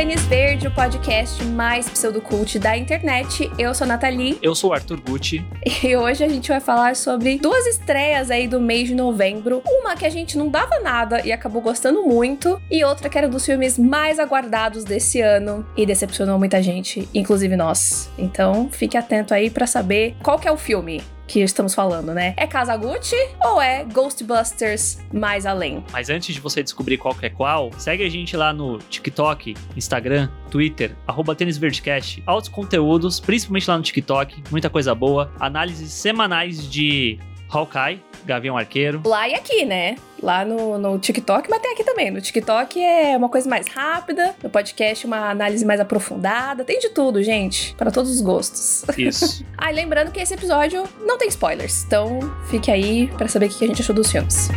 Tênis Verde, o podcast mais pseudocult da internet. Eu sou a Nathalie. Eu sou o Arthur Gucci. E hoje a gente vai falar sobre duas estreias aí do mês de novembro. Uma que a gente não dava nada e acabou gostando muito, e outra que era um dos filmes mais aguardados desse ano e decepcionou muita gente, inclusive nós. Então, fique atento aí para saber qual que é o filme que estamos falando, né? É Kazaguchi ou é Ghostbusters mais além? Mas antes de você descobrir qual que é qual, segue a gente lá no TikTok, Instagram, Twitter, arroba TênisVerdecast. Altos conteúdos, principalmente lá no TikTok, muita coisa boa. Análises semanais de Hawkeye, Gavião Arqueiro. Lá e aqui, né? Lá no, no TikTok, mas tem aqui também. No TikTok é uma coisa mais rápida, no podcast uma análise mais aprofundada. Tem de tudo, gente, para todos os gostos. Isso. ah, e lembrando que esse episódio não tem spoilers, então fique aí para saber o que a gente achou dos filmes.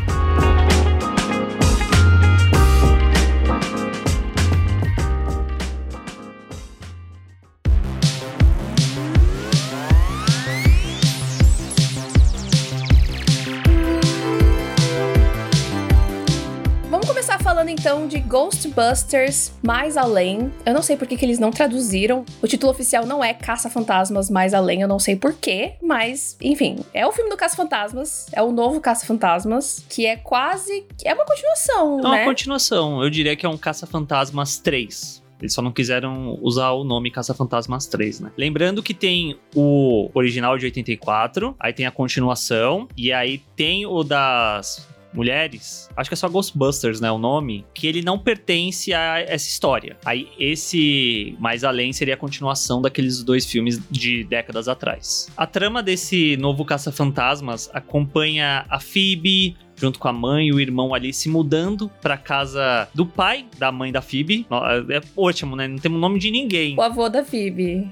Ghostbusters Mais Além. Eu não sei por que, que eles não traduziram. O título oficial não é Caça-Fantasmas Mais Além, eu não sei porquê, mas enfim, é o filme do Caça-Fantasmas, é o novo Caça-Fantasmas, que é quase. É uma continuação, é né? É uma continuação, eu diria que é um Caça-Fantasmas 3. Eles só não quiseram usar o nome Caça-Fantasmas 3, né? Lembrando que tem o original de 84, aí tem a continuação, e aí tem o das mulheres, acho que é só Ghostbusters, né, o nome, que ele não pertence a essa história. Aí esse mais além seria a continuação daqueles dois filmes de décadas atrás. A trama desse novo Caça-Fantasmas acompanha a Phoebe, junto com a mãe e o irmão ali se mudando pra casa do pai da mãe da Phoebe. É ótimo, né? Não temos o nome de ninguém. O avô da Phoebe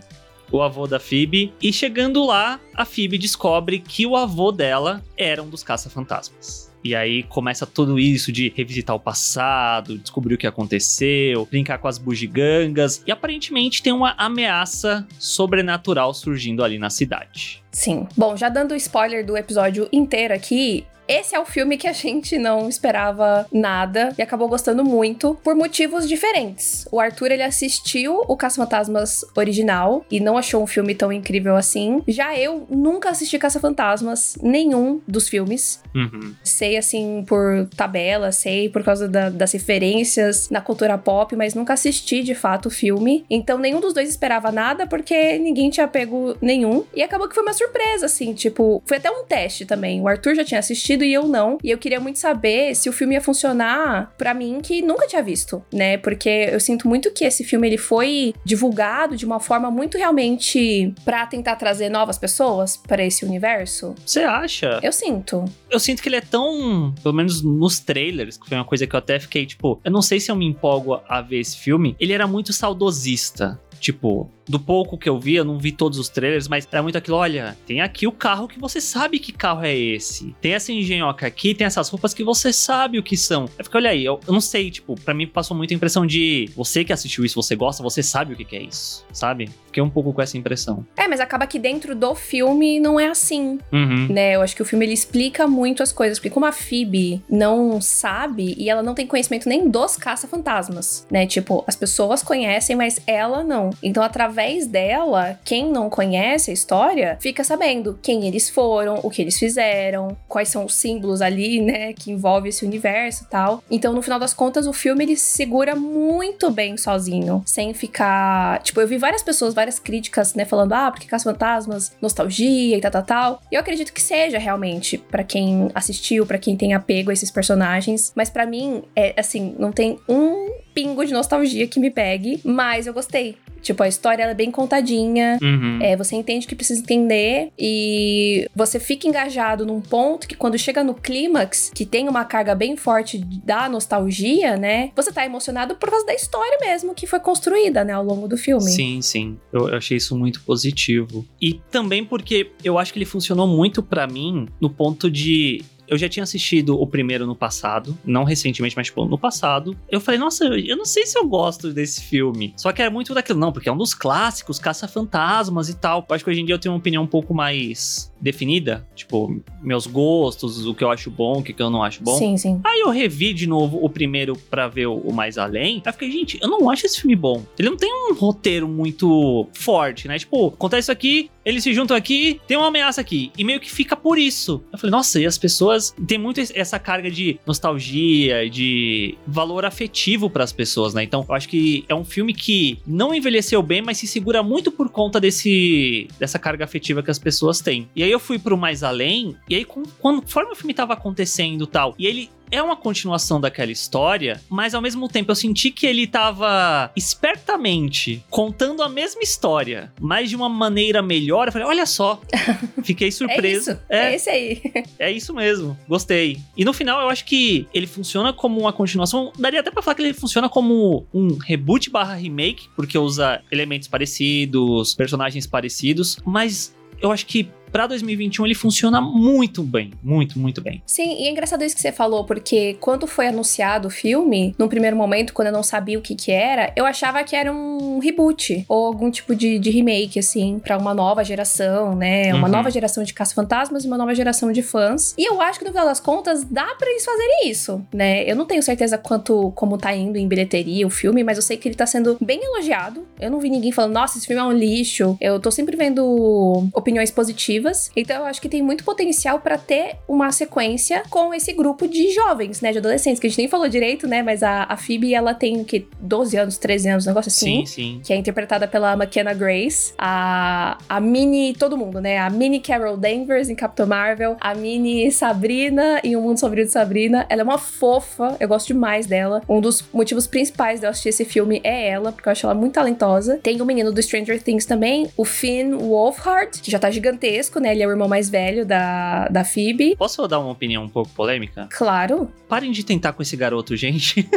o avô da Phoebe. E chegando lá, a Phoebe descobre que o avô dela era um dos caça-fantasmas. E aí começa tudo isso de revisitar o passado, descobrir o que aconteceu, brincar com as bugigangas. E aparentemente tem uma ameaça sobrenatural surgindo ali na cidade. Sim. Bom, já dando spoiler do episódio inteiro aqui, esse é o filme que a gente não esperava nada e acabou gostando muito por motivos diferentes. O Arthur ele assistiu o Caça-Fantasmas original e não achou um filme tão incrível assim. Já eu nunca assisti Caça-Fantasmas nenhum dos filmes. Uhum. Sei assim por tabela, sei por causa da, das referências na cultura pop, mas nunca assisti de fato o filme. Então nenhum dos dois esperava nada porque ninguém tinha pego nenhum e acabou que foi uma surpresa assim, tipo, foi até um teste também. O Arthur já tinha assistido e eu não. E eu queria muito saber se o filme ia funcionar para mim que nunca tinha visto, né? Porque eu sinto muito que esse filme ele foi divulgado de uma forma muito realmente para tentar trazer novas pessoas para esse universo. Você acha? Eu sinto. Eu sinto que ele é tão, pelo menos nos trailers, que foi uma coisa que eu até fiquei tipo, eu não sei se eu me empolgo a ver esse filme. Ele era muito saudosista. Tipo, do pouco que eu vi, eu não vi todos os trailers, mas era muito aquilo: olha, tem aqui o carro que você sabe que carro é esse. Tem essa engenhoca aqui, tem essas roupas que você sabe o que são. Eu fiquei, olha aí, eu, eu não sei, tipo, para mim passou muito a impressão de você que assistiu isso, você gosta, você sabe o que, que é isso, sabe? Fiquei um pouco com essa impressão. É, mas acaba que dentro do filme não é assim, uhum. né? Eu acho que o filme ele explica muito as coisas, porque como a Phoebe não sabe e ela não tem conhecimento nem dos caça-fantasmas, né? Tipo, as pessoas conhecem, mas ela não. Então, através dela, quem não conhece a história fica sabendo quem eles foram, o que eles fizeram, quais são os símbolos ali, né, que envolve esse universo e tal. Então, no final das contas, o filme ele se segura muito bem sozinho, sem ficar. Tipo, eu vi várias pessoas, várias críticas, né, falando, ah, porque Caça Fantasmas, nostalgia e tal, tal, tal. Eu acredito que seja realmente para quem assistiu, para quem tem apego a esses personagens, mas para mim, é assim, não tem um pingo de nostalgia que me pegue, mas eu gostei. Tipo, a história é bem contadinha, uhum. é, você entende que precisa entender e você fica engajado num ponto que quando chega no clímax, que tem uma carga bem forte da nostalgia, né? Você tá emocionado por causa da história mesmo que foi construída, né, ao longo do filme. Sim, sim. Eu, eu achei isso muito positivo. E também porque eu acho que ele funcionou muito para mim no ponto de eu já tinha assistido o primeiro no passado, não recentemente, mas tipo, no passado. Eu falei, nossa, eu não sei se eu gosto desse filme. Só que era muito daquilo, não, porque é um dos clássicos, caça-fantasmas e tal. Eu acho que hoje em dia eu tenho uma opinião um pouco mais definida, tipo, meus gostos, o que eu acho bom, o que eu não acho bom. Sim, sim. Aí eu revi de novo o primeiro pra ver o Mais Além. Aí fiquei, gente, eu não acho esse filme bom. Ele não tem um roteiro muito forte, né? Tipo, acontece isso aqui, eles se juntam aqui, tem uma ameaça aqui. E meio que fica por isso. Eu falei, nossa, e as pessoas. Tem muito essa carga de nostalgia, de valor afetivo para as pessoas, né? Então, eu acho que é um filme que não envelheceu bem, mas se segura muito por conta desse dessa carga afetiva que as pessoas têm. E aí eu fui pro mais além, e aí, quando, conforme o filme tava acontecendo tal, e ele é uma continuação daquela história, mas ao mesmo tempo eu senti que ele tava espertamente contando a mesma história, mas de uma maneira melhor. Eu falei, olha só, fiquei surpreso. é isso, é, é esse aí. É isso mesmo, gostei. E no final eu acho que ele funciona como uma continuação. Daria até pra falar que ele funciona como um reboot barra remake, porque usa elementos parecidos, personagens parecidos, mas eu acho que para 2021 ele funciona muito bem, muito, muito bem. Sim, e é engraçado isso que você falou, porque quando foi anunciado o filme, num primeiro momento, quando eu não sabia o que que era, eu achava que era um reboot ou algum tipo de, de remake, assim, para uma nova geração, né? Uma uhum. nova geração de caça-fantasmas e uma nova geração de fãs. E eu acho que no final das contas dá para eles fazerem isso, né? Eu não tenho certeza quanto como tá indo em bilheteria o filme, mas eu sei que ele tá sendo bem elogiado. Eu não vi ninguém falando, nossa, esse filme é um lixo. Eu tô sempre vendo opiniões positivas narrativas. Então eu acho que tem muito potencial para ter uma sequência com esse grupo de jovens, né, de adolescentes, que a gente nem falou direito, né, mas a, a Phoebe, ela tem que 12 anos, 13 anos, um negócio assim. Sim, sim. Que é interpretada pela McKenna Grace, a a mini todo mundo, né? A mini Carol Danvers em Capitão Marvel, a mini Sabrina em O Mundo Sombrio de Sabrina. Ela é uma fofa, eu gosto demais dela. Um dos motivos principais de eu assistir esse filme é ela, porque eu acho ela muito talentosa. Tem o menino do Stranger Things também, o Finn Wolfhard, que já tá gigantesco né? Ele é o irmão mais velho da, da Phoebe. Posso dar uma opinião um pouco polêmica? Claro. Parem de tentar com esse garoto, gente.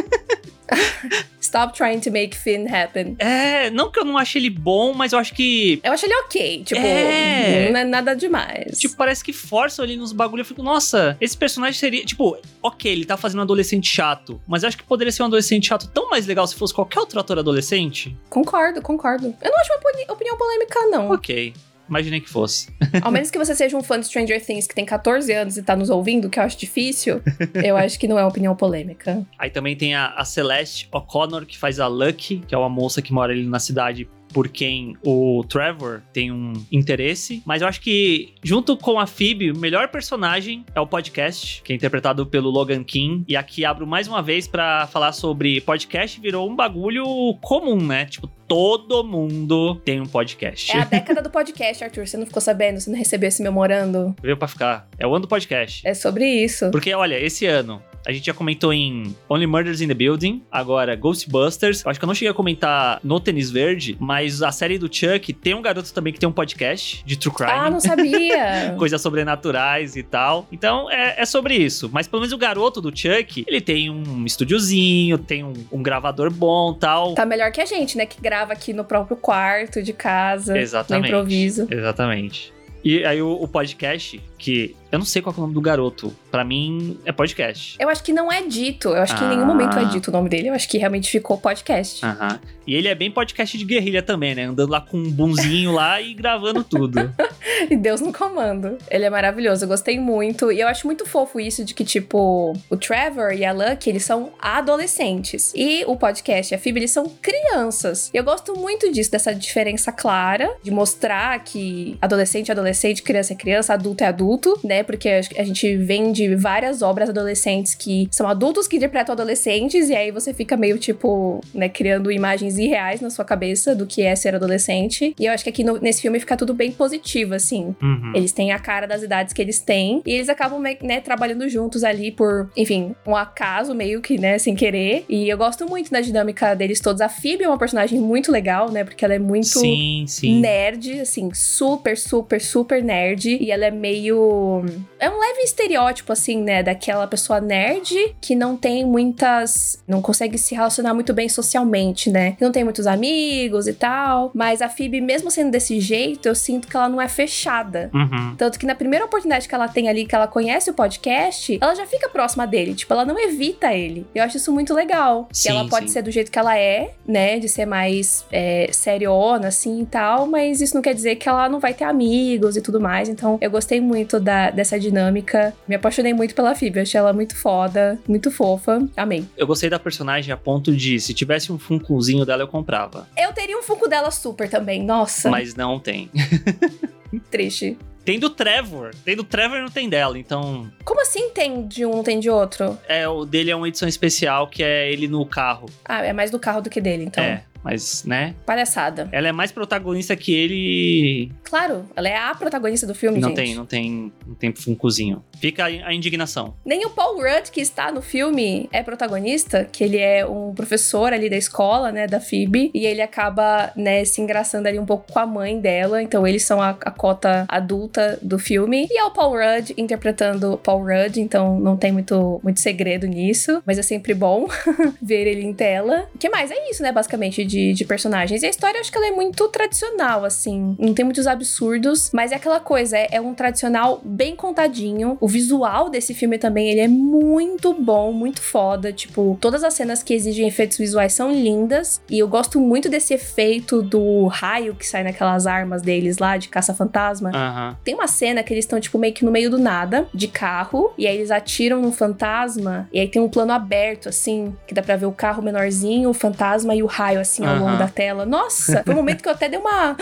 Stop trying to make Finn happen. É, não que eu não ache ele bom, mas eu acho que. Eu acho ele ok. Tipo, é... não é nada demais. Tipo, parece que força ali nos bagulho. Eu fico, nossa, esse personagem seria. Tipo, ok, ele tá fazendo um adolescente chato. Mas eu acho que poderia ser um adolescente chato tão mais legal se fosse qualquer outro ator adolescente. Concordo, concordo. Eu não acho uma opinião polêmica, não. Ok. Imaginei que fosse. Ao menos que você seja um fã de Stranger Things que tem 14 anos e tá nos ouvindo, que eu acho difícil, eu acho que não é uma opinião polêmica. Aí também tem a, a Celeste O'Connor, que faz a Lucky, que é uma moça que mora ali na cidade por quem o Trevor tem um interesse, mas eu acho que junto com a Phoebe, o melhor personagem é o podcast, que é interpretado pelo Logan King. E aqui abro mais uma vez para falar sobre podcast, virou um bagulho comum, né? Tipo, todo mundo tem um podcast. É a década do podcast, Arthur. Você não ficou sabendo? Você não recebeu esse memorando? Veio pra ficar. É o ano do podcast. É sobre isso. Porque, olha, esse ano a gente já comentou em Only Murders in the Building, agora Ghostbusters. Eu acho que eu não cheguei a comentar no Tênis Verde, mas a série do Chuck tem um garoto também que tem um podcast de True Crime. Ah, não sabia! Coisas sobrenaturais e tal. Então é, é, sobre isso. Mas pelo menos o garoto do Chuck, ele tem um estúdiozinho, tem um, um gravador bom tal. Tá melhor que a gente, né? Que grava aqui no próprio quarto de casa. Exatamente. No improviso. Exatamente. E aí o, o podcast, que eu não sei qual é o nome do garoto. Para mim, é podcast. Eu acho que não é dito. Eu acho ah. que em nenhum momento é ah. dito o nome dele. Eu acho que realmente ficou podcast. Aham. E ele é bem podcast de guerrilha também, né? Andando lá com um bunzinho lá e gravando tudo. e Deus no comando. Ele é maravilhoso. Eu gostei muito. E eu acho muito fofo isso de que, tipo, o Trevor e a Lucky, eles são adolescentes. E o podcast e a Phoebe, eles são crianças. E eu gosto muito disso, dessa diferença clara, de mostrar que adolescente é adolescente, criança é criança, adulto é adulto, né? Porque a gente vem de várias obras adolescentes que são adultos que interpretam adolescentes, e aí você fica meio tipo, né, criando imagens irreais na sua cabeça do que é ser adolescente. E eu acho que aqui no, nesse filme fica tudo bem positivo, assim. Uhum. Eles têm a cara das idades que eles têm, e eles acabam, né, trabalhando juntos ali por, enfim, um acaso meio que, né, sem querer. E eu gosto muito da dinâmica deles todos. A Phoebe é uma personagem muito legal, né, porque ela é muito sim, sim. nerd, assim, super, super, super super nerd e ela é meio. É um leve estereótipo, assim, né? Daquela pessoa nerd que não tem muitas. Não consegue se relacionar muito bem socialmente, né? Que não tem muitos amigos e tal. Mas a Phoebe, mesmo sendo desse jeito, eu sinto que ela não é fechada. Uhum. Tanto que na primeira oportunidade que ela tem ali, que ela conhece o podcast, ela já fica próxima dele. Tipo, ela não evita ele. Eu acho isso muito legal. Sim, que ela pode sim. ser do jeito que ela é, né? De ser mais é, seriona, assim e tal. Mas isso não quer dizer que ela não vai ter amigos e tudo mais. Então, eu gostei muito da, dessa dinâmica. Me apaixonei muito pela Phoebe. Achei ela muito foda, muito fofa. Amei. Eu gostei da personagem a ponto de, se tivesse um funcozinho dela, eu comprava. Eu teria um Funko dela super também. Nossa, Mas não tem. triste. Tem do Trevor. Tem do Trevor e não tem dela. Então, Como assim tem de um, tem de outro? é, o dele é uma edição especial que é ele no carro. Ah, é mais do carro do que dele, então. É, mas, né? Palhaçada. Ela é mais protagonista que ele. Claro, ela é a protagonista do filme, Não gente. tem, não tem, não tem funcozinho. Fica a indignação. Nem o Paul Rudd, que está no filme, é protagonista, que ele é um professor ali da escola, né, da Phoebe, e ele acaba, né, se engraçando ali um pouco com a mãe dela, então eles são a, a cota adulta do filme, e é o Paul Rudd interpretando Paul Rudd, então não tem muito, muito segredo nisso, mas é sempre bom ver ele em tela. O que mais? É isso, né, basicamente, de, de personagens. E a história, acho que ela é muito tradicional, assim, não tem muitos absurdos, mas é aquela coisa, é, é um tradicional bem contadinho, o visual desse filme também, ele é muito bom, muito foda. Tipo, todas as cenas que exigem efeitos visuais são lindas. E eu gosto muito desse efeito do raio que sai naquelas armas deles lá, de caça-fantasma. Aham. Tem uma cena que eles estão, tipo, meio que no meio do nada, de carro, e aí eles atiram no fantasma, e aí tem um plano aberto, assim, que dá pra ver o carro menorzinho, o fantasma e o raio, assim, ao longo da tela. Nossa! Foi um momento que eu até dei uma.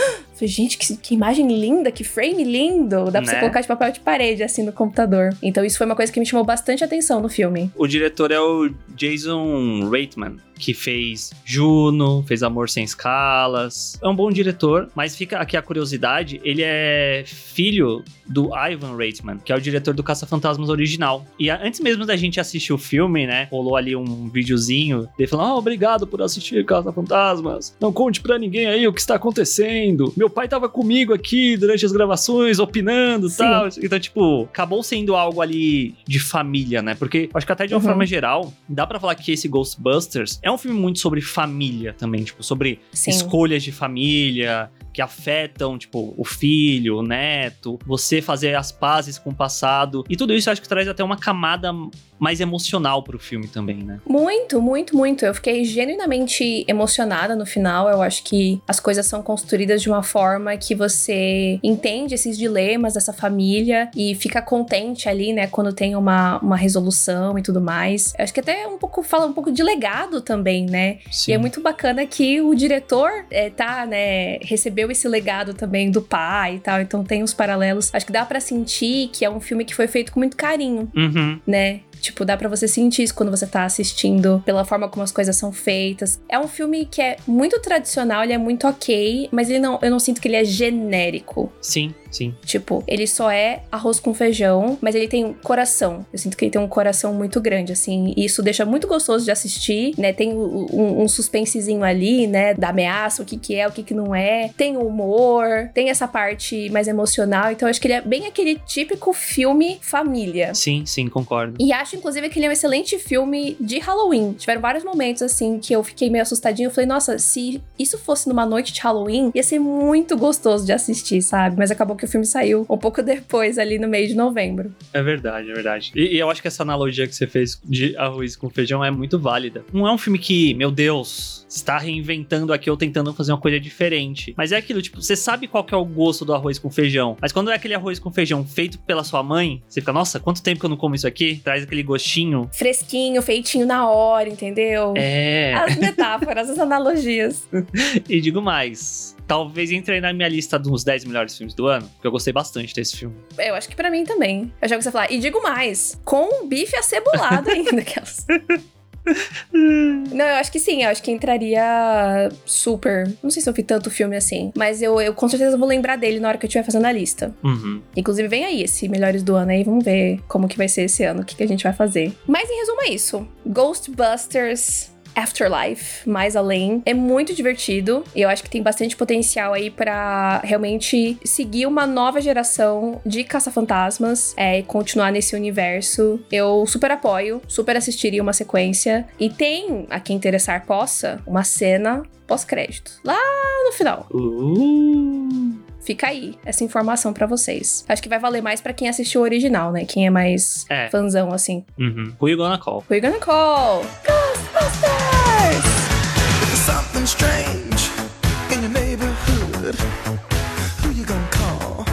Gente, que, que imagem linda, que frame lindo! Dá pra você Né? colocar de papel de parede, assim, no computador. Então, isso foi uma coisa que me chamou bastante atenção no filme. O diretor é o Jason Reitman, que fez Juno, fez Amor Sem Escalas. É um bom diretor, mas fica aqui a curiosidade: ele é filho do Ivan Reitman, que é o diretor do Caça-Fantasmas original. E antes mesmo da gente assistir o filme, né, rolou ali um videozinho dele falando: Ah, obrigado por assistir Caça-Fantasmas. Não conte pra ninguém aí o que está acontecendo. Meu pai tava comigo aqui durante as gravações, opinando e tal. Então, tipo, acabou sendo algo ali de família, né? Porque acho que até de uma Uhum. forma geral, dá pra falar que esse Ghostbusters é um filme muito sobre família também, tipo, sobre Sim. escolhas de família que afetam, tipo, o filho, o neto, você fazer as pazes com o passado. E tudo isso acho que traz até uma camada mais emocional pro filme também, né? Muito, muito, muito. Eu fiquei genuinamente emocionada no final. Eu acho que as coisas são construídas de uma forma que você entende esses dilemas dessa família e fica contente ali, né, quando tem uma, uma resolução e tudo mais. Eu acho que até um pouco fala um pouco de legado também, né? Sim. E é muito bacana que o diretor é, tá, né, recebeu esse legado também do pai e tal, então tem uns paralelos. Acho que dá pra sentir que é um filme que foi feito com muito carinho, Uhum. né? Tipo, dá pra você sentir isso quando você tá assistindo, pela forma como as coisas são feitas. É um filme que é muito tradicional, ele é muito ok, mas ele não, eu não sinto que ele é genérico. Sim, sim. Tipo, ele só é arroz com feijão, mas ele tem coração. Eu sinto que ele tem um coração muito grande, assim. E isso deixa muito gostoso de assistir, né? Tem um, um- um suspensezinho ali, né? Da ameaça, o que que é, o que que não é. Tem o humor, tem essa parte mais emocional. Então, eu acho que ele é bem aquele típico filme família. Sim, sim, concordo. E acho, inclusive, que ele é um excelente filme de Halloween. Tiveram vários momentos, assim, que eu fiquei meio assustadinho. Eu falei, nossa, se isso fosse numa noite de Halloween, ia ser muito gostoso de assistir, sabe? Mas acabou que o filme saiu um pouco depois, ali no mês de novembro. É verdade, é verdade. E, e eu acho que essa analogia que você fez de arroz com feijão é muito válida. Não é um filme que, meu Deus, está reinventando aqui ou tentando fazer uma coisa diferente. Mas é aquilo, tipo, você sabe qual que é o gosto do arroz com feijão. Mas quando é aquele arroz com feijão feito pela sua mãe, você fica, nossa, quanto tempo que eu não como isso aqui? Traz aquele gostinho. Fresquinho, feitinho na hora, entendeu? É. As metáforas, as analogias. E digo mais. Talvez entre aí na minha lista dos 10 melhores filmes do ano, porque eu gostei bastante desse filme. Eu acho que pra mim também. Eu já ouvi você falar. E digo mais, com um bife acebolado ainda. Aquelas. Não, eu acho que sim, eu acho que entraria super. Não sei se eu vi tanto filme assim, mas eu, eu com certeza vou lembrar dele na hora que eu estiver fazendo a lista. Uhum. Inclusive, vem aí esse Melhores do Ano aí, vamos ver como que vai ser esse ano, o que, que a gente vai fazer. Mas em resumo é isso. Ghostbusters Afterlife, mais além. É muito divertido e eu acho que tem bastante potencial aí para realmente seguir uma nova geração de caça-fantasmas é, e continuar nesse universo. Eu super apoio, super assistiria uma sequência. E tem, a quem interessar possa, uma cena pós-crédito. Lá no final. Uh. Fica aí essa informação para vocês. Acho que vai valer mais para quem assistiu o original, né? Quem é mais É. fãzão assim. Uhum. Who you gonna call? We're gonna call Ghostbusters! There's something strange in your neighborhood. Who you gonna call?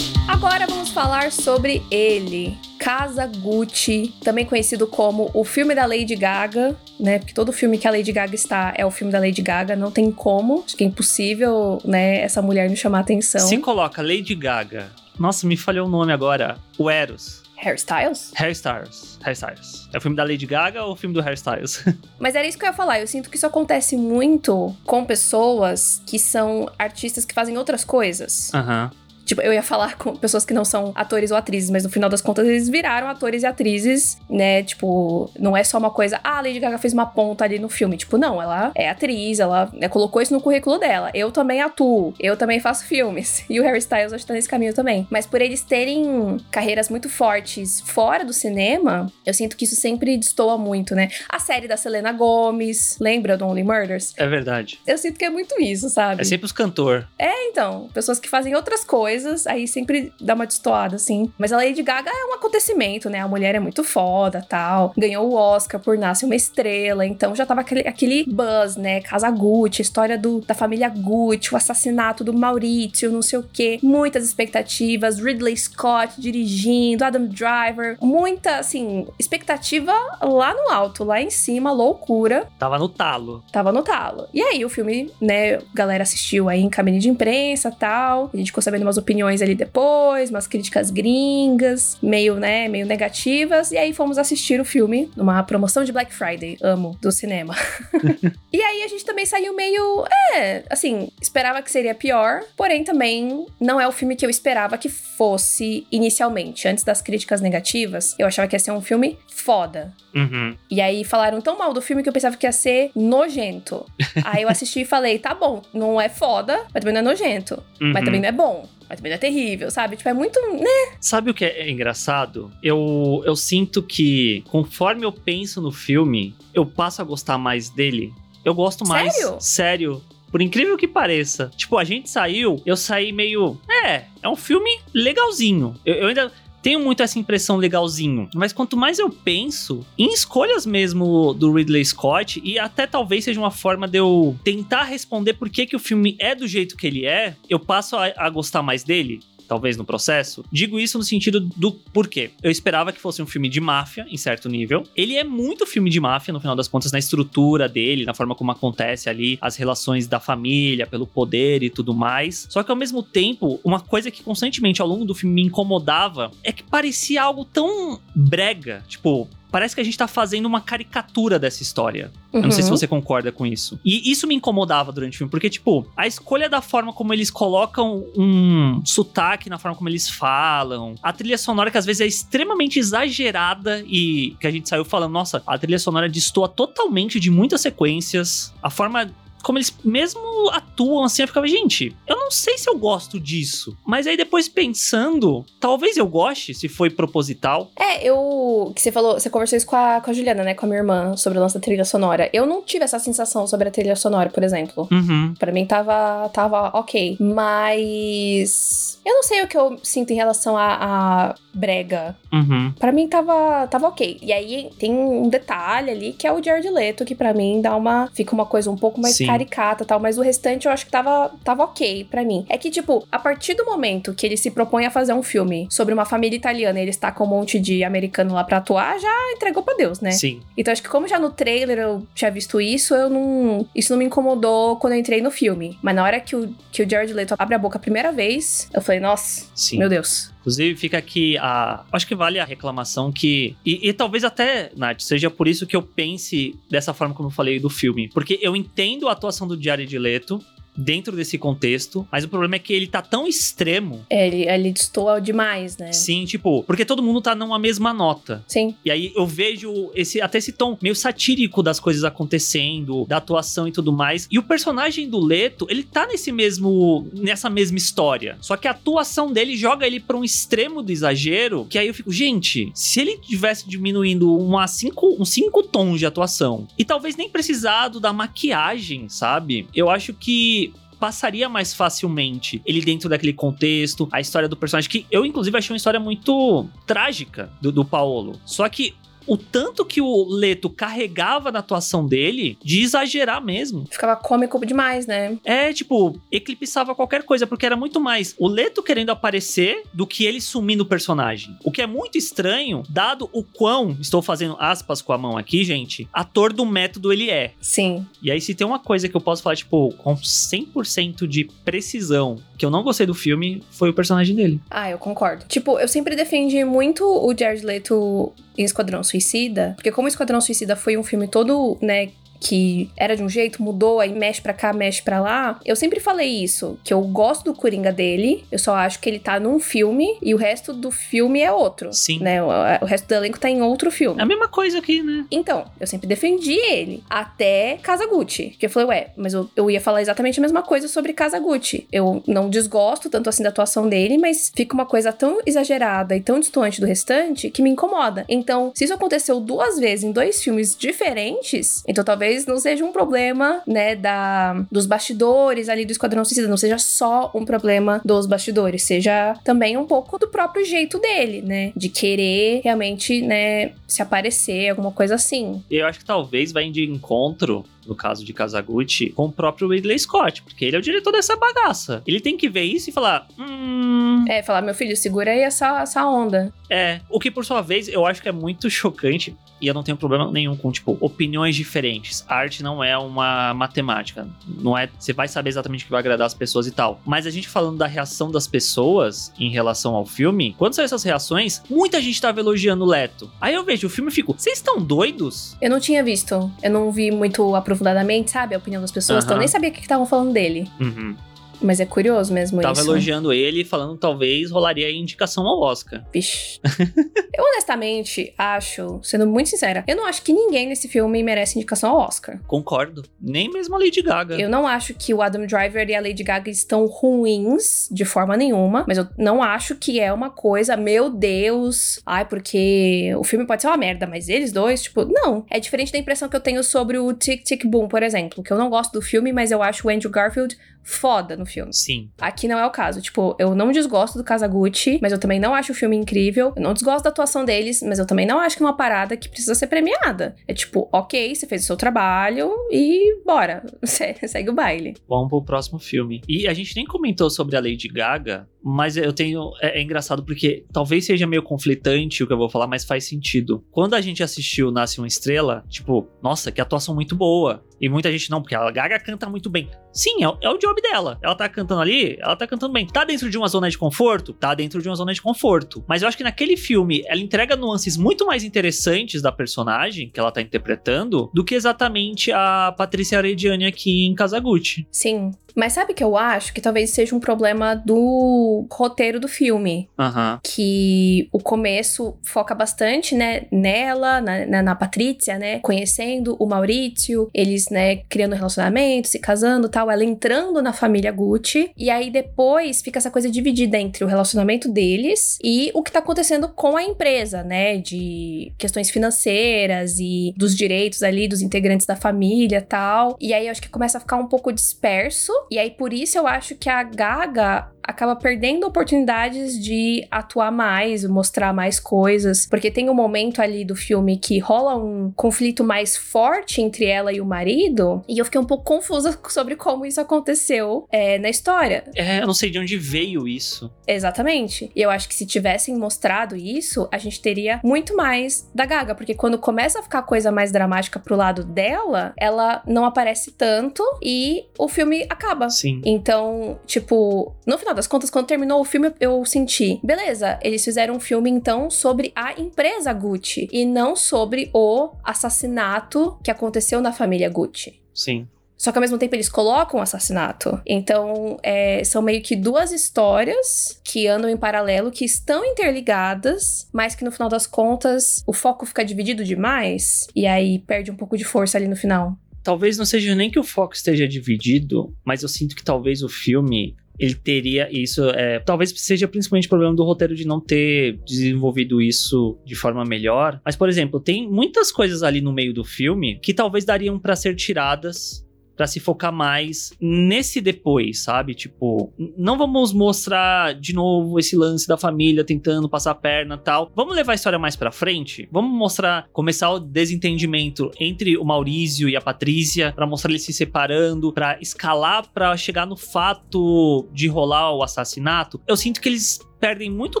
Agora vamos falar sobre ele. Casa Gucci, também conhecido como o filme da Lady Gaga, né? Porque todo filme que a Lady Gaga está é o filme da Lady Gaga, não tem como. Acho que é impossível, né, essa mulher não chamar atenção. Se coloca Lady Gaga. Nossa, me falhou o nome agora. O Eros. Hairstyles? Hairstyles. Hairstyles. É o filme da Lady Gaga ou o filme do Hairstyles? Mas era isso que eu ia falar. Eu sinto que isso acontece muito com pessoas que são artistas que fazem outras coisas. Aham. Tipo, eu ia falar com pessoas que não são atores ou atrizes, mas no final das contas eles viraram atores e atrizes, né? Tipo, não é só uma coisa, ah, a Lady Gaga fez uma ponta ali no filme. Tipo, não, ela é atriz, ela né, colocou isso no currículo dela. Eu também atuo, eu também faço filmes. E o Harry Styles acho que tá nesse caminho também. Mas por eles terem carreiras muito fortes fora do cinema, eu sinto que isso sempre destoa muito, né? A série da Selena Gomez, lembra do Only Murders? É verdade. Eu sinto que é muito isso, sabe? É sempre os cantor. É, então, pessoas que fazem outras coisas, aí sempre dá uma destoada, assim. Mas a Lady Gaga é um acontecimento, né? A mulher é muito foda, tal. Ganhou o Oscar por Nasce Uma Estrela, então já tava aquele, aquele buzz, né? Casa Gucci, história do, da família Gucci, o assassinato do Maurício, não sei o quê. Muitas expectativas, Ridley Scott dirigindo, Adam Driver, muita, assim, expectativa lá no alto, lá em cima, loucura. Tava no talo. Tava no talo. E aí o filme, né, galera assistiu aí em cabine de imprensa tal. A gente ficou sabendo umas opiniões ali depois, umas críticas gringas, meio, né, meio negativas. E aí fomos assistir o filme numa promoção de Black Friday, amo, do cinema. e aí a gente também saiu meio, é, assim, esperava que seria pior, porém também não é o filme que eu esperava que fosse inicialmente. Antes das críticas negativas, eu achava que ia ser um filme foda. Uhum. E aí falaram tão mal do filme que eu pensava que ia ser nojento. aí eu assisti e falei, tá bom, não é foda, mas também não é nojento. Mas Uhum. também não é bom. Mas também não é terrível, sabe? Tipo, é muito. Né? Sabe o que é engraçado? Eu, eu sinto que, conforme eu penso no filme, eu passo a gostar mais dele. Eu gosto mais. Sério? Sério. Por incrível que pareça. Tipo, a gente saiu, eu saí meio. É, é um filme legalzinho. Eu, eu ainda. Tenho muito essa impressão legalzinho, mas quanto mais eu penso em escolhas mesmo do Ridley Scott, e até talvez seja uma forma de eu tentar responder por que, que o filme é do jeito que ele é, eu passo a, a gostar mais dele talvez no processo. Digo isso no sentido do porquê. Eu esperava que fosse um filme de máfia, em certo nível. Ele é muito filme de máfia, no final das contas, na estrutura dele, na forma como acontece ali as relações da família, pelo poder e tudo mais. Só que ao mesmo tempo, uma coisa que constantemente ao longo do filme me incomodava é que parecia algo tão brega. Tipo, parece que a gente tá fazendo uma caricatura dessa história. Eu não sei se Uhum. você concorda com isso. E isso me incomodava durante o filme, porque, tipo, a escolha da forma como eles colocam um sotaque na forma como eles falam, a trilha sonora que às vezes é extremamente exagerada e que a gente saiu falando, nossa, a trilha sonora destoa totalmente de muitas sequências, a forma. Como eles mesmo atuam assim, eu ficava, gente, eu não sei se eu gosto disso. Mas aí depois pensando, talvez eu goste, se foi proposital. É, eu. Que você falou, você conversou isso com a, com a Juliana, né? Com a minha irmã, sobre o lance da trilha sonora. Eu não tive essa sensação sobre a trilha sonora, por exemplo. Uhum. Pra mim tava, tava ok. Mas. Eu não sei o que eu sinto em relação a, a brega. Uhum. Pra mim tava, tava ok. E aí tem um detalhe ali que é o Jared Leto, que pra mim dá uma. Fica uma coisa um pouco mais Sim. Caricata e tal. Mas o restante eu acho que tava, tava ok pra mim. É que, tipo, a partir do momento que ele se propõe a fazer um filme sobre uma família italiana e ele está com um monte de americano lá pra atuar, já entregou pra Deus, né? Sim. Então acho que como já no trailer eu tinha visto isso, eu não. Isso não me incomodou quando eu entrei no filme. Mas na hora que o, que o Jared Leto abre a boca a primeira vez, eu falei, nossa, Sim. meu Deus. Inclusive, fica aqui a. Acho que vale a reclamação que. E, e talvez até, Nath, seja por isso que eu pense dessa forma como eu falei do filme. Porque eu entendo a atuação do Jared Leto. Dentro desse contexto, mas o problema é que ele tá tão extremo. É, ele, ele destoa demais, né? Sim, tipo, porque todo mundo tá numa mesma nota. Sim. E aí eu vejo esse até esse tom meio satírico das coisas acontecendo, da atuação e tudo mais. E o personagem do Leto, ele tá nesse mesmo nessa mesma história. Só que a atuação dele joga ele para um extremo do exagero, que aí eu fico, gente, se ele tivesse diminuindo uma cinco, uns cinco tons de atuação e talvez nem precisado da maquiagem, sabe? Eu acho que passaria mais facilmente ele dentro daquele contexto, a história do personagem, que eu, inclusive, achei uma história muito trágica do, do Paolo. Só que o tanto que o Leto carregava na atuação dele de exagerar mesmo. Ficava cômico demais, né? É, tipo, eclipsava qualquer coisa, porque era muito mais o Leto querendo aparecer do que ele sumindo o personagem. O que é muito estranho, dado o quão, estou fazendo aspas com a mão aqui, gente, ator do método ele é. Sim. E aí, se tem uma coisa que eu posso falar, tipo, com 100% de precisão, que eu não gostei do filme, foi o personagem dele. Ah, eu concordo. Tipo, eu sempre defendi muito o Jared Leto em Esquadrão Suicida, porque como Esquadrão Suicida foi um filme todo, né, que era de um jeito, mudou, aí mexe pra cá, mexe pra lá. Eu sempre falei isso, que eu gosto do Coringa dele, eu só acho que ele tá num filme e o resto do filme é outro. Sim. Né? O, o resto do elenco tá em outro filme. É a mesma coisa aqui, né? Então, eu sempre defendi ele. Até Kazaguchi. Porque eu falei, ué, mas eu, eu ia falar exatamente a mesma coisa sobre Kazaguchi. Eu não desgosto tanto assim da atuação dele, mas fica uma coisa tão exagerada e tão distante do restante que me incomoda. Então, se isso aconteceu duas vezes em dois filmes diferentes, então talvez não seja um problema, né, da, dos bastidores ali do Esquadrão Suicida. Não seja só um problema dos bastidores. Seja também um pouco do próprio jeito dele, né? De querer realmente, né, se aparecer, alguma coisa assim. Eu acho que talvez vai de encontro no caso de Kazaguchi, com o próprio Ridley Scott, porque ele é o diretor dessa bagaça. Ele tem que ver isso e falar: hum. É, falar, meu filho, segura aí essa, essa onda. É, o que por sua vez eu acho que é muito chocante. E eu não tenho problema nenhum com, tipo, opiniões diferentes. A arte não é uma matemática. Não é. Você vai saber exatamente o que vai agradar as pessoas e tal. Mas a gente falando da reação das pessoas em relação ao filme, quando são essas reações, muita gente tava elogiando o Leto. Aí eu vejo o filme e fico, vocês estão doidos? Eu não tinha visto. Eu não vi muito aprofundadamente, sabe? A opinião das pessoas. Então eu nem sabia o que estavam falando dele. Uhum. Mas é curioso mesmo Tava isso. elogiando ele, falando talvez rolaria indicação ao Oscar. Vixe. eu honestamente acho, sendo muito sincera, eu não acho que ninguém nesse filme merece indicação ao Oscar. Concordo. Nem mesmo a Lady Gaga. Eu não acho que o Adam Driver e a Lady Gaga estão ruins de forma nenhuma, mas eu não acho que é uma coisa, meu Deus, ai, porque o filme pode ser uma merda, mas eles dois, tipo, não. É diferente da impressão que eu tenho sobre o Tic Tic Boom, por exemplo, que eu não gosto do filme, mas eu acho o Andrew Garfield foda no filme. Sim. Aqui não é o caso. Tipo, eu não desgosto do Kazaguchi, mas eu também não acho o filme incrível. Eu não desgosto da atuação deles, mas eu também não acho que é uma parada que precisa ser premiada. É tipo, ok, você fez o seu trabalho e bora. Se- Segue o baile. Vamos pro próximo filme. E a gente nem comentou sobre a Lady Gaga, mas eu tenho. É, é engraçado porque talvez seja meio conflitante o que eu vou falar, mas faz sentido. Quando a gente assistiu Nasce uma Estrela, tipo, nossa, que atuação muito boa. E muita gente não, porque a Gaga canta muito bem. Sim, é, o- é o job dela. Ela tá cantando ali, ela tá cantando bem. Tá dentro de uma zona de conforto? Tá dentro de uma zona de conforto. Mas eu acho que naquele filme ela entrega nuances muito mais interessantes da personagem que ela tá interpretando do que exatamente a Patrícia Arediani aqui em Kazaguchi. Sim. Mas sabe que eu acho que talvez seja um problema do roteiro do filme. Aham. que o começo foca bastante, né, nela, na, na, na Patrícia, né, conhecendo o Maurício, eles, né, criando um relacionamento, se casando tal, ela entrando na família Gucci, e aí depois fica essa coisa dividida entre o relacionamento deles e o que tá acontecendo com a empresa, né, de questões financeiras e dos direitos ali dos integrantes da família tal, e aí eu acho que começa a ficar um pouco disperso, e aí por isso eu acho que a Gaga acaba perdendo oportunidades de atuar mais, mostrar mais coisas, porque tem um momento ali do filme que rola um conflito mais forte entre ela e o marido, e eu fiquei um pouco confusa sobre como isso aconteceu é, na história. É, eu não sei de onde veio isso. Exatamente. E eu acho que se tivessem mostrado isso, a gente teria muito mais da Gaga, porque quando começa a ficar a coisa mais dramática pro lado dela, ela não aparece tanto e o filme acaba. Sim. Então, tipo, no final das contas, quando terminou o filme, eu senti, beleza, eles fizeram um filme então sobre a empresa Gucci e não sobre o assassinato que aconteceu na família Gucci. Sim. Só que ao mesmo tempo eles colocam o assassinato. Então, é, são meio que duas histórias que andam em paralelo, que estão interligadas, mas que no final das contas o foco fica dividido demais. E aí perde um pouco de força ali no final. Talvez não seja nem que o foco esteja dividido, mas eu sinto que talvez o filme ele teria isso. É, talvez seja principalmente o problema do roteiro de não ter desenvolvido isso de forma melhor. Mas, por exemplo, tem muitas coisas ali no meio do filme que talvez dariam para ser tiradas para se focar mais nesse depois, sabe? Tipo, não vamos mostrar de novo esse lance da família tentando passar a perna tal. Vamos levar a história mais para frente? Vamos mostrar, começar o desentendimento entre o Maurício e a Patrícia, para mostrar eles se separando, para escalar para chegar no fato de rolar o assassinato. Eu sinto que eles perdem muito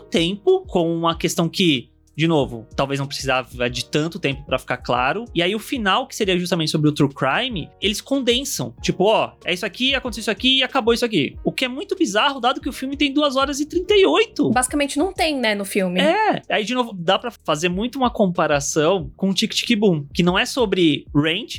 tempo com uma questão que de novo, talvez não precisava de tanto tempo para ficar claro. E aí o final, que seria justamente sobre o true crime, eles condensam. Tipo, ó, é isso aqui, aconteceu isso aqui e acabou isso aqui. O que é muito bizarro, dado que o filme tem 2 horas e 38. Basicamente não tem, né, no filme. É, aí de novo, dá para fazer muito uma comparação com o Tic Tic Boom, que não é sobre rent,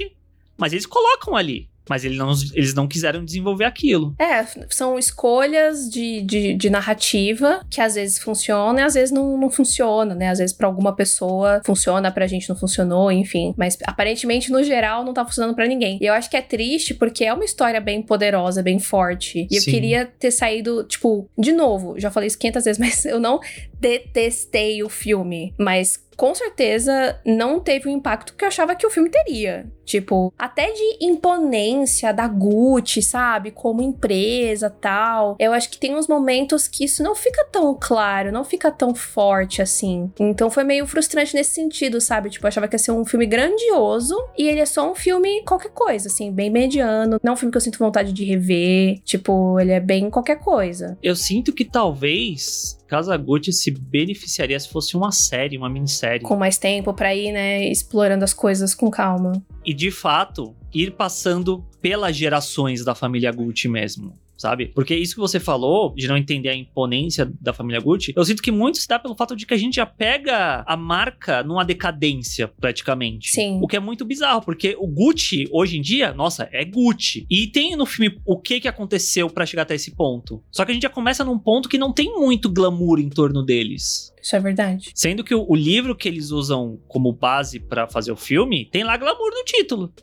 mas eles colocam ali. Mas eles não, eles não quiseram desenvolver aquilo. É, são escolhas de, de, de, narrativa que às vezes funcionam e às vezes não, não funciona, né? Às vezes para alguma pessoa funciona, pra gente não funcionou, enfim. Mas aparentemente, no geral, não tá funcionando para ninguém. E eu acho que é triste porque é uma história bem poderosa, bem forte. E eu queria ter saído, tipo, de novo, já falei isso 500 vezes, mas eu não detestei o filme. Mas com certeza não teve o impacto que eu achava que o filme teria. Tipo, até de imponência da Gucci, sabe? Como empresa tal. Eu acho que tem uns momentos que isso não fica tão claro, não fica tão forte assim. Então foi meio frustrante nesse sentido, sabe? Tipo, eu achava que ia ser um filme grandioso e ele é só um filme qualquer coisa, assim, bem mediano. Não é um filme que eu sinto vontade de rever. Tipo, ele é bem qualquer coisa. Eu sinto que talvez Casa Gucci se beneficiaria se fosse uma série, uma minissérie. Com mais tempo para ir, né, explorando as coisas com calma. E de fato, ir passando pelas gerações da família Gucci mesmo sabe? Porque isso que você falou, de não entender a imponência da família Gucci, eu sinto que muito se dá pelo fato de que a gente já pega a marca numa decadência, praticamente. Sim. O que é muito bizarro, porque o Gucci, hoje em dia, nossa, é Gucci. E tem no filme o que que aconteceu para chegar até esse ponto. Só que a gente já começa num ponto que não tem muito glamour em torno deles. Isso é verdade. Sendo que o, o livro que eles usam como base para fazer o filme tem lá glamour no título.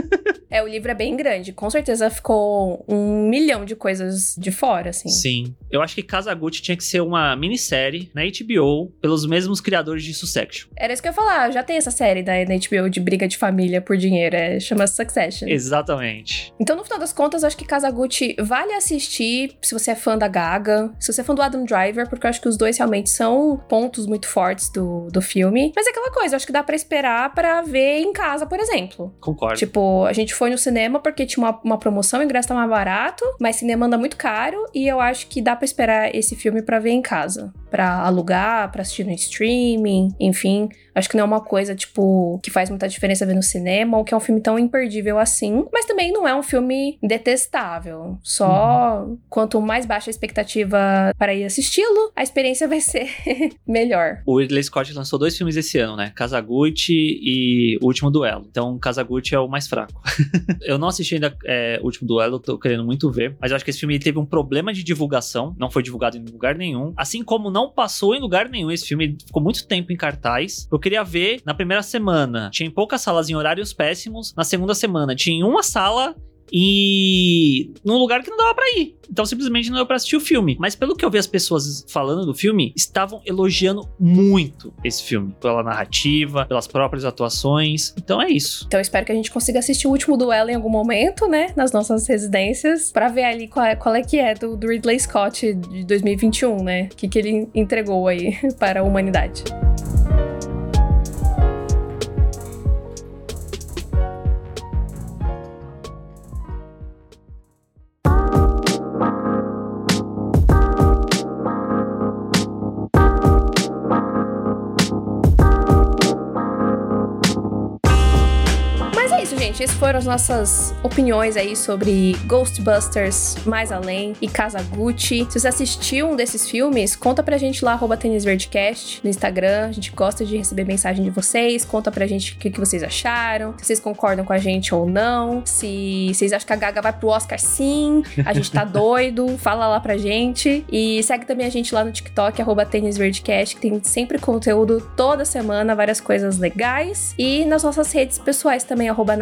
é, o livro é bem grande. Com certeza ficou um milhão de coisas de fora, assim. Sim. Eu acho que Kazaguchi tinha que ser uma minissérie na HBO pelos mesmos criadores de Succession. Era isso que eu ia falar. Já tem essa série da na HBO de briga de família por dinheiro. É, chama Succession. Exatamente. Então, no final das contas, acho que Kazaguchi vale assistir se você é fã da Gaga, se você é fã do Adam Driver, porque eu acho que os dois realmente são pontos muito fortes do, do filme. Mas é aquela coisa, acho que dá para esperar para ver em casa, por exemplo. Concordo. Tipo, a gente foi no cinema porque tinha uma, uma promoção, o ingresso tá mais barato, mas cinema anda muito caro e eu acho que dá para esperar esse filme para ver em casa, para alugar, para assistir no streaming, enfim. Acho que não é uma coisa, tipo, que faz muita diferença ver no cinema ou que é um filme tão imperdível assim. Mas também não é um filme detestável. Só uhum. quanto mais baixa a expectativa para ir assisti-lo, a experiência vai ser melhor. O Ridley Scott lançou dois filmes esse ano, né? Kazaguchi e O Último Duelo. Então, Kazaguchi é o mais fraco. eu não assisti ainda é, O Último Duelo, tô querendo muito ver. Mas eu acho que esse filme teve um problema de divulgação. Não foi divulgado em lugar nenhum. Assim como não passou em lugar nenhum. Esse filme ficou muito tempo em cartaz. Eu queria ver na primeira semana. Tinha poucas salas em horários péssimos. Na segunda semana tinha uma sala e num lugar que não dava para ir. Então simplesmente não deu para assistir o filme. Mas pelo que eu vi as pessoas falando do filme, estavam elogiando muito esse filme, pela narrativa, pelas próprias atuações. Então é isso. Então espero que a gente consiga assistir o último duelo em algum momento, né, nas nossas residências, para ver ali qual é, qual é que é do, do Ridley Scott de 2021, né? O que, que ele entregou aí para a humanidade. Foram as nossas opiniões aí sobre Ghostbusters Mais Além e Casa Gucci. Se você assistiu um desses filmes, conta pra gente lá, arroba no Instagram. A gente gosta de receber mensagem de vocês. Conta pra gente o que, que vocês acharam, se vocês concordam com a gente ou não, se vocês acham que a Gaga vai pro Oscar sim, a gente tá doido, fala lá pra gente. E segue também a gente lá no TikTok, arroba que tem sempre conteúdo toda semana, várias coisas legais. E nas nossas redes pessoais também, arroba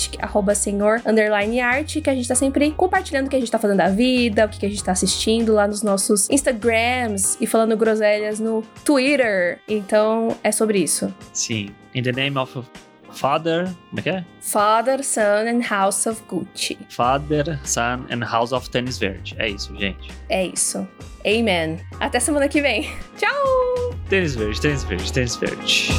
natfanatic, arroba senhor, underline art, que a gente tá sempre compartilhando o que a gente tá fazendo da vida, o que a gente tá assistindo lá nos nossos Instagrams e falando groselhas no Twitter. Então, é sobre isso. Sim. In the name of Father. Como é que é? Father, Son and House of Gucci. Father, Son and House of Tênis Verde. É isso, gente. É isso. Amen. Até semana que vem. Tchau! Tênis verde, tênis verde, tênis verde.